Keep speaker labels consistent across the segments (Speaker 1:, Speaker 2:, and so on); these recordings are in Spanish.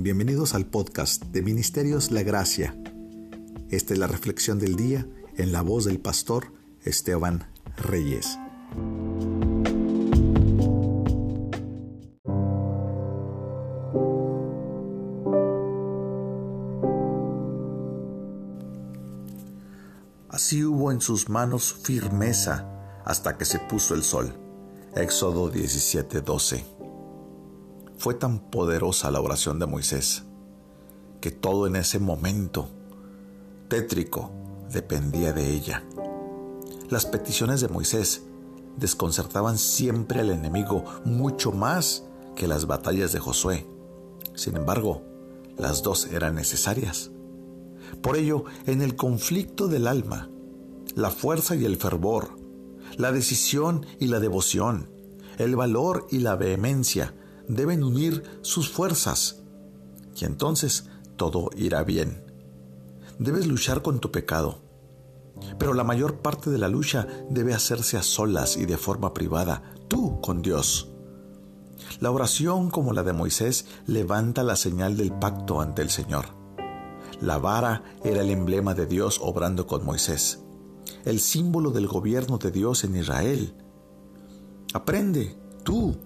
Speaker 1: Bienvenidos al podcast de Ministerios La Gracia. Esta es la reflexión del día en la voz del pastor Esteban Reyes. Así hubo en sus manos firmeza hasta que se puso el sol. Éxodo 17:12. Fue tan poderosa la oración de Moisés que todo en ese momento tétrico dependía de ella. Las peticiones de Moisés desconcertaban siempre al enemigo mucho más que las batallas de Josué. Sin embargo, las dos eran necesarias. Por ello, en el conflicto del alma, la fuerza y el fervor, la decisión y la devoción, el valor y la vehemencia deben unir sus fuerzas y entonces todo irá bien. Debes luchar con tu pecado, pero la mayor parte de la lucha debe hacerse a solas y de forma privada, tú con Dios. La oración como la de Moisés levanta la señal del pacto ante el Señor. La vara era el emblema de Dios obrando con Moisés, el símbolo del gobierno de Dios en Israel. Aprende, tú,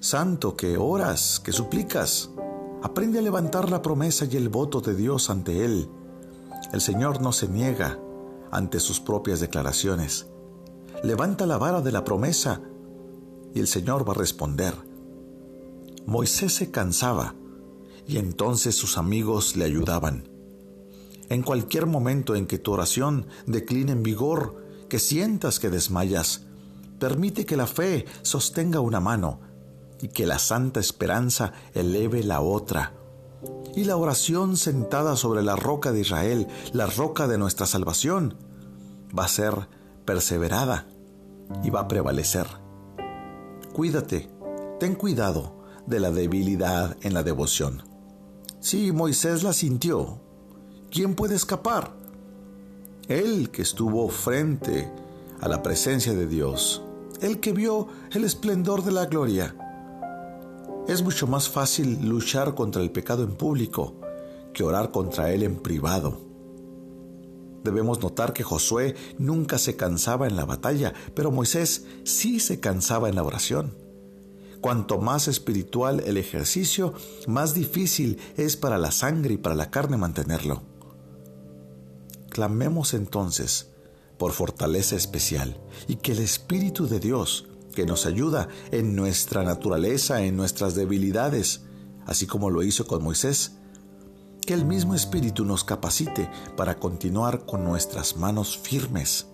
Speaker 1: santo que oras, que suplicas, aprende a levantar la promesa y el voto de Dios ante Él. El Señor no se niega ante sus propias declaraciones. Levanta la vara de la promesa y el Señor va a responder. Moisés se cansaba y entonces sus amigos le ayudaban. En cualquier momento en que tu oración decline en vigor, que sientas que desmayas, permite que la fe sostenga una mano y que la santa esperanza eleve la otra. Y la oración sentada sobre la roca de Israel, la roca de nuestra salvación, va a ser perseverada y va a prevalecer. Cuídate, ten cuidado de la debilidad en la devoción. Si Moisés la sintió, ¿quién puede escapar? Él que estuvo frente a la presencia de Dios, el que vio el esplendor de la gloria. Es mucho más fácil luchar contra el pecado en público que orar contra él en privado. Debemos notar que Josué nunca se cansaba en la batalla, pero Moisés sí se cansaba en la oración. Cuanto más espiritual el ejercicio, más difícil es para la sangre y para la carne mantenerlo. Clamemos entonces por fortaleza especial y que el Espíritu de Dios, que nos ayuda en nuestra naturaleza, en nuestras debilidades, así como lo hizo con Moisés, que el mismo Espíritu nos capacite para continuar con nuestras manos firmes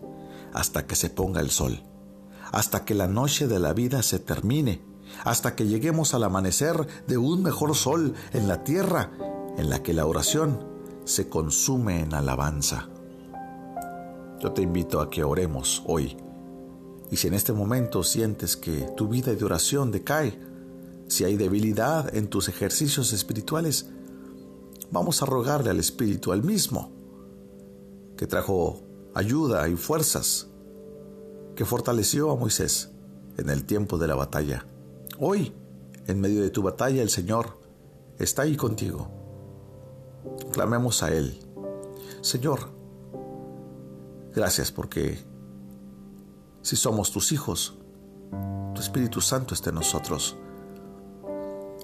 Speaker 1: hasta que se ponga el sol, hasta que la noche de la vida se termine, hasta que lleguemos al amanecer de un mejor sol en la tierra en la que la oración se consume en alabanza. Yo te invito a que oremos hoy. Y si en este momento sientes que tu vida de oración decae, si hay debilidad en tus ejercicios espirituales, vamos a rogarle al Espíritu, al mismo, que trajo ayuda y fuerzas, que fortaleció a Moisés en el tiempo de la batalla. Hoy, en medio de tu batalla, el Señor está ahí contigo. Clamemos a Él. Señor, Gracias porque si somos tus hijos, tu Espíritu Santo está en nosotros.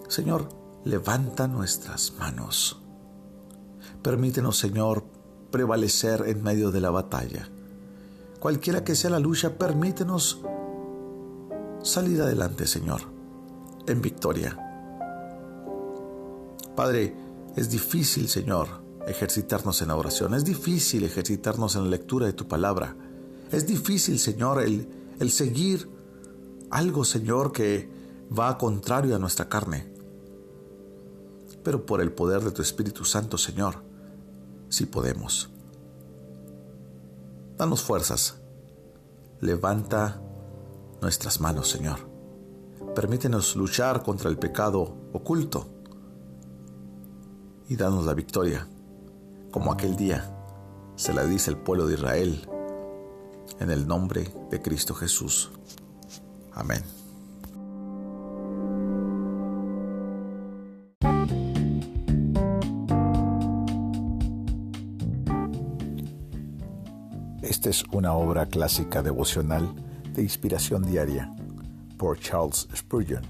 Speaker 1: Señor, levanta nuestras manos. Permítenos, Señor, prevalecer en medio de la batalla. Cualquiera que sea la lucha, permítenos salir adelante, Señor, en victoria. Padre, es difícil, Señor, ejercitarnos en la oración. Es difícil ejercitarnos en la lectura de tu palabra. Es difícil, Señor, el, el seguir algo, Señor, que va contrario a nuestra carne. Pero por el poder de tu Espíritu Santo, Señor, sí podemos. Danos fuerzas. Levanta nuestras manos, Señor. Permítenos luchar contra el pecado oculto y danos la victoria como aquel día se la dice el pueblo de Israel, en el nombre de Cristo Jesús. Amén. Esta es una obra clásica devocional de inspiración diaria por Charles Spurgeon,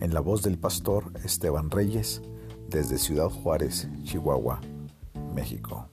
Speaker 1: en la voz del pastor Esteban Reyes, desde Ciudad Juárez, Chihuahua, México.